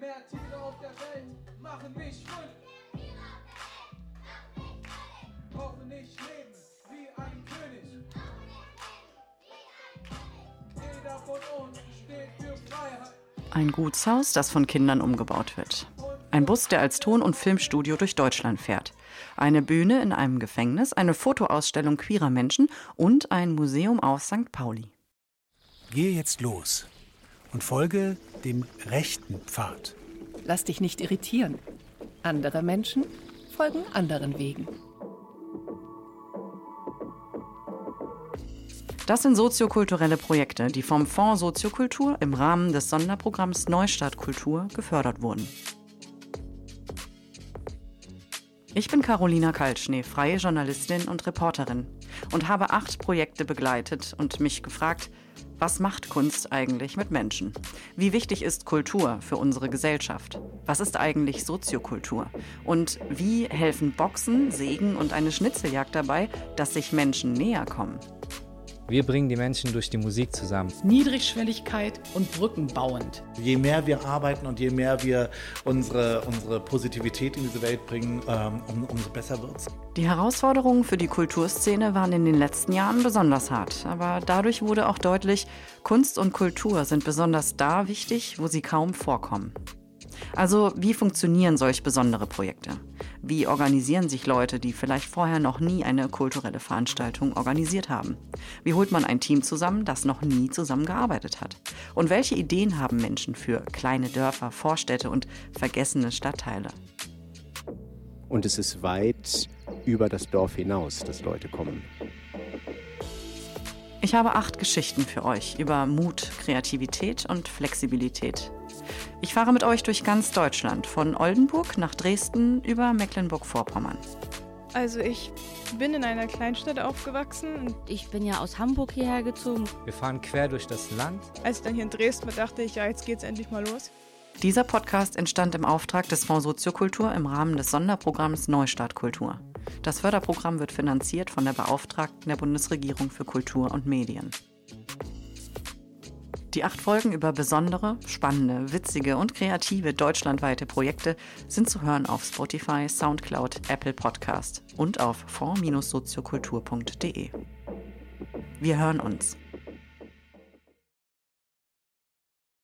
Mehr Tiere auf der Welt machen mich fröhlich. Hoffentlich leben wie ein König. Jeder von uns steht für Freiheit. Ein Gutshaus, das von Kindern umgebaut wird. Ein Bus, der als Ton- und Filmstudio durch Deutschland fährt. Eine Bühne in einem Gefängnis, eine Fotoausstellung queerer Menschen und ein Museum aus St. Pauli. Gehe jetzt los und folge dem rechten Pfad. Lass dich nicht irritieren. Andere Menschen folgen anderen Wegen. Das sind soziokulturelle Projekte, die vom Fonds Soziokultur im Rahmen des Sonderprogramms Neustart Kultur gefördert wurden. Ich bin Carolina Kaltschnee, freie Journalistin und Reporterin und habe acht Projekte begleitet und mich gefragt, was macht Kunst eigentlich mit Menschen? Wie wichtig ist Kultur für unsere Gesellschaft? Was ist eigentlich Soziokultur? Und wie helfen Boxen, Sägen und eine Schnitzeljagd dabei, dass sich Menschen näher kommen? Wir bringen die Menschen durch die Musik zusammen. Niedrigschwelligkeit und brückenbauend. Je mehr wir arbeiten und je mehr wir unsere, unsere Positivität in diese Welt bringen, ähm, um, umso besser wird's. Die Herausforderungen für die Kulturszene waren in den letzten Jahren besonders hart. Aber dadurch wurde auch deutlich, Kunst und Kultur sind besonders da wichtig, wo sie kaum vorkommen. Also wie funktionieren solch besondere Projekte? Wie organisieren sich Leute, die vielleicht vorher noch nie eine kulturelle Veranstaltung organisiert haben? Wie holt man ein Team zusammen, das noch nie zusammengearbeitet hat? Und welche Ideen haben Menschen für kleine Dörfer, Vorstädte und vergessene Stadtteile? Und es ist weit über das Dorf hinaus, dass Leute kommen. Ich habe acht Geschichten für euch über Mut, Kreativität und Flexibilität. Ich fahre mit euch durch ganz Deutschland, von Oldenburg nach Dresden über Mecklenburg-Vorpommern. Also ich bin in einer Kleinstadt aufgewachsen und Ich bin ja aus Hamburg hierher gezogen. Wir fahren quer durch das Land. als ich dann hier in Dresden war, dachte ich, ja, jetzt geht's endlich mal los. Dieser Podcast entstand im Auftrag des Fonds Soziokultur im Rahmen des Sonderprogramms Neustart Kultur. Das Förderprogramm wird finanziert von der Beauftragten der Bundesregierung für Kultur und Medien. Die acht Folgen über besondere, spannende, witzige und kreative deutschlandweite Projekte sind zu hören auf Spotify, Soundcloud, Apple Podcast und auf fonds-soziokultur.de. Wir hören uns.